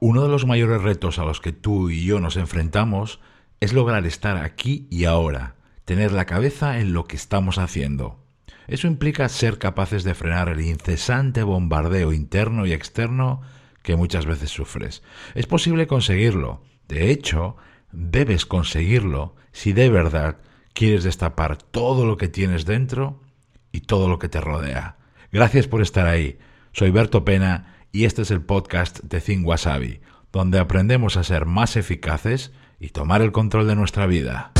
Uno de los mayores retos a los que tú y yo nos enfrentamos es lograr estar aquí y ahora, tener la cabeza en lo que estamos haciendo. Eso implica ser capaces de frenar el incesante bombardeo interno y externo que muchas veces sufres. Es posible conseguirlo. De hecho, debes conseguirlo si de verdad quieres destapar todo lo que tienes dentro y todo lo que te rodea. Gracias por estar ahí. Soy Berto Pena y este es el podcast de Think Wasabi, donde aprendemos a ser más eficaces y tomar el control de nuestra vida.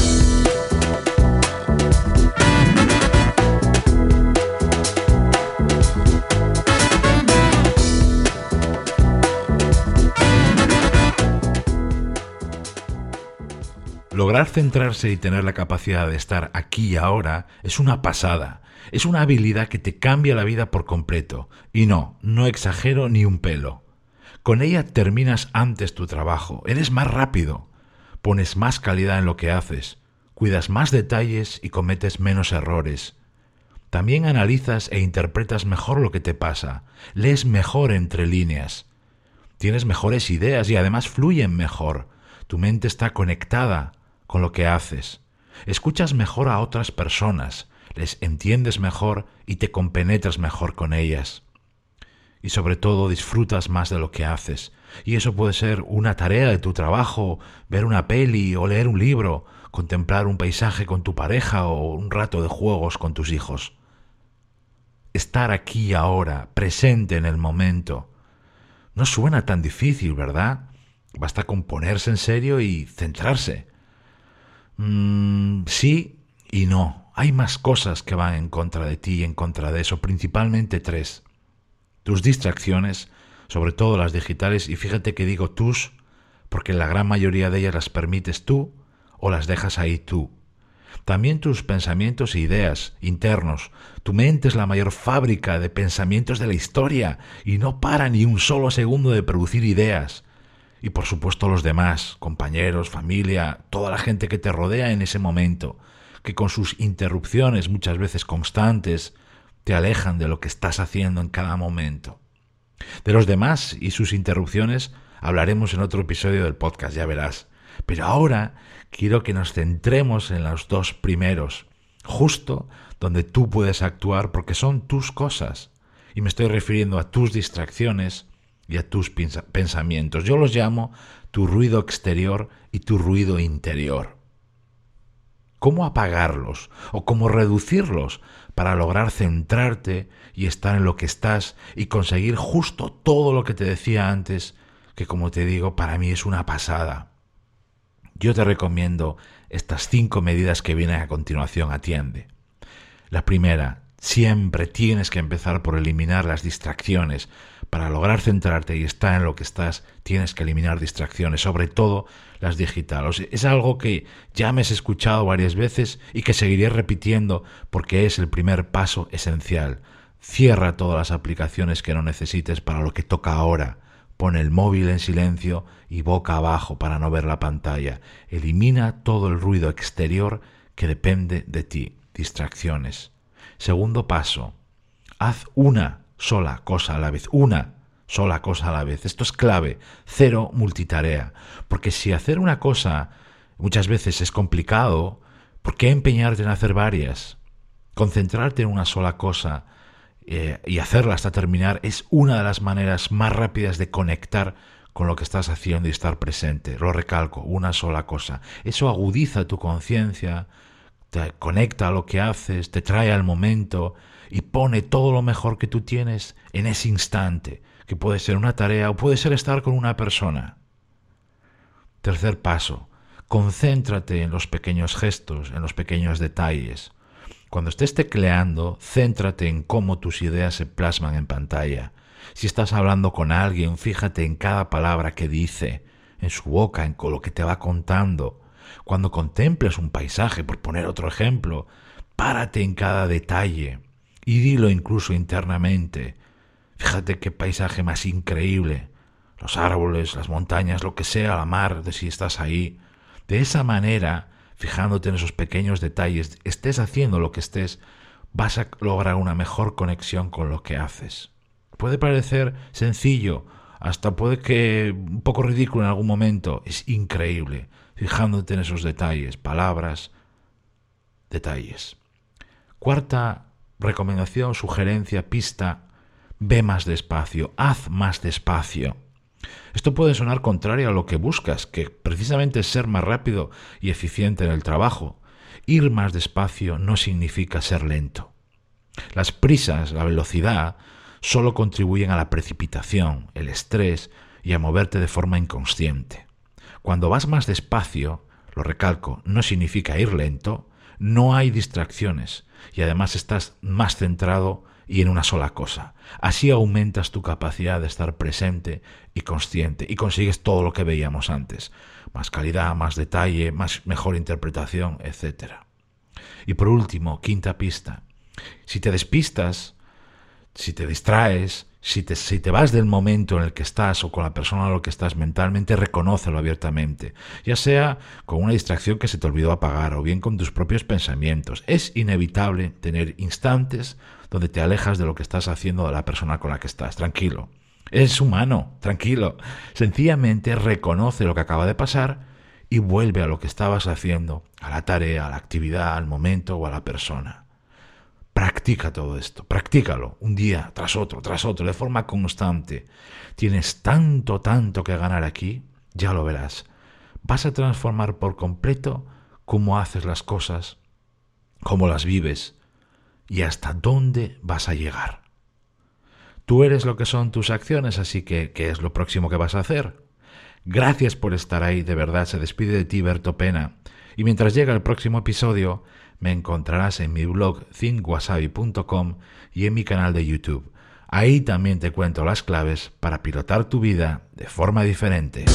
Lograr centrarse y tener la capacidad de estar aquí y ahora es una pasada. Es una habilidad que te cambia la vida por completo. Y no, no exagero ni un pelo. Con ella terminas antes tu trabajo, eres más rápido, pones más calidad en lo que haces, cuidas más detalles y cometes menos errores. También analizas e interpretas mejor lo que te pasa, lees mejor entre líneas, tienes mejores ideas y además fluyen mejor. Tu mente está conectada con lo que haces. Escuchas mejor a otras personas, les entiendes mejor y te compenetras mejor con ellas. Y sobre todo disfrutas más de lo que haces. Y eso puede ser una tarea de tu trabajo, ver una peli o leer un libro, contemplar un paisaje con tu pareja o un rato de juegos con tus hijos. Estar aquí ahora, presente en el momento. No suena tan difícil, ¿verdad? Basta con ponerse en serio y centrarse. Mm, sí y no. Hay más cosas que van en contra de ti y en contra de eso, principalmente tres. Tus distracciones, sobre todo las digitales, y fíjate que digo tus, porque la gran mayoría de ellas las permites tú o las dejas ahí tú. También tus pensamientos e ideas internos. Tu mente es la mayor fábrica de pensamientos de la historia y no para ni un solo segundo de producir ideas. Y por supuesto los demás, compañeros, familia, toda la gente que te rodea en ese momento que con sus interrupciones muchas veces constantes te alejan de lo que estás haciendo en cada momento. De los demás y sus interrupciones hablaremos en otro episodio del podcast, ya verás. Pero ahora quiero que nos centremos en los dos primeros, justo donde tú puedes actuar porque son tus cosas. Y me estoy refiriendo a tus distracciones y a tus pensamientos. Yo los llamo tu ruido exterior y tu ruido interior cómo apagarlos o cómo reducirlos para lograr centrarte y estar en lo que estás y conseguir justo todo lo que te decía antes, que como te digo, para mí es una pasada. Yo te recomiendo estas cinco medidas que vienen a continuación, atiende. La primera, siempre tienes que empezar por eliminar las distracciones, para lograr centrarte y estar en lo que estás, tienes que eliminar distracciones, sobre todo las digitales. Es algo que ya me has escuchado varias veces y que seguiré repitiendo porque es el primer paso esencial. Cierra todas las aplicaciones que no necesites para lo que toca ahora. Pon el móvil en silencio y boca abajo para no ver la pantalla. Elimina todo el ruido exterior que depende de ti. Distracciones. Segundo paso. Haz una sola cosa a la vez, una sola cosa a la vez. Esto es clave, cero multitarea. Porque si hacer una cosa muchas veces es complicado, ¿por qué empeñarte en hacer varias? Concentrarte en una sola cosa eh, y hacerla hasta terminar es una de las maneras más rápidas de conectar con lo que estás haciendo y estar presente. Lo recalco, una sola cosa. Eso agudiza tu conciencia, te conecta a lo que haces, te trae al momento y pone todo lo mejor que tú tienes en ese instante, que puede ser una tarea o puede ser estar con una persona. Tercer paso, concéntrate en los pequeños gestos, en los pequeños detalles. Cuando estés tecleando, céntrate en cómo tus ideas se plasman en pantalla. Si estás hablando con alguien, fíjate en cada palabra que dice, en su boca, en lo que te va contando. Cuando contemples un paisaje, por poner otro ejemplo, párate en cada detalle y dilo incluso internamente. Fíjate qué paisaje más increíble. Los árboles, las montañas, lo que sea, la mar, de si estás ahí. De esa manera, fijándote en esos pequeños detalles, estés haciendo lo que estés, vas a lograr una mejor conexión con lo que haces. Puede parecer sencillo, hasta puede que un poco ridículo en algún momento. Es increíble, fijándote en esos detalles, palabras, detalles. Cuarta recomendación, sugerencia, pista, ve más despacio, haz más despacio. Esto puede sonar contrario a lo que buscas, que precisamente es ser más rápido y eficiente en el trabajo. Ir más despacio no significa ser lento. Las prisas, la velocidad, solo contribuyen a la precipitación, el estrés y a moverte de forma inconsciente. Cuando vas más despacio, lo recalco, no significa ir lento, no hay distracciones y además estás más centrado y en una sola cosa. Así aumentas tu capacidad de estar presente y consciente y consigues todo lo que veíamos antes. Más calidad, más detalle, más mejor interpretación, etc. Y por último, quinta pista. Si te despistas, si te distraes, si te, si te, vas del momento en el que estás o con la persona en la que estás mentalmente, reconócelo abiertamente, ya sea con una distracción que se te olvidó apagar o bien con tus propios pensamientos. Es inevitable tener instantes donde te alejas de lo que estás haciendo de la persona con la que estás. Tranquilo. Es humano, tranquilo. Sencillamente reconoce lo que acaba de pasar y vuelve a lo que estabas haciendo, a la tarea, a la actividad, al momento o a la persona. Practica todo esto, practícalo un día tras otro, tras otro, de forma constante. Tienes tanto, tanto que ganar aquí, ya lo verás. Vas a transformar por completo cómo haces las cosas, cómo las vives y hasta dónde vas a llegar. Tú eres lo que son tus acciones, así que, ¿qué es lo próximo que vas a hacer? Gracias por estar ahí, de verdad, se despide de ti Berto Pena. Y mientras llega el próximo episodio, me encontrarás en mi blog thinkwasabi.com y en mi canal de YouTube. Ahí también te cuento las claves para pilotar tu vida de forma diferente.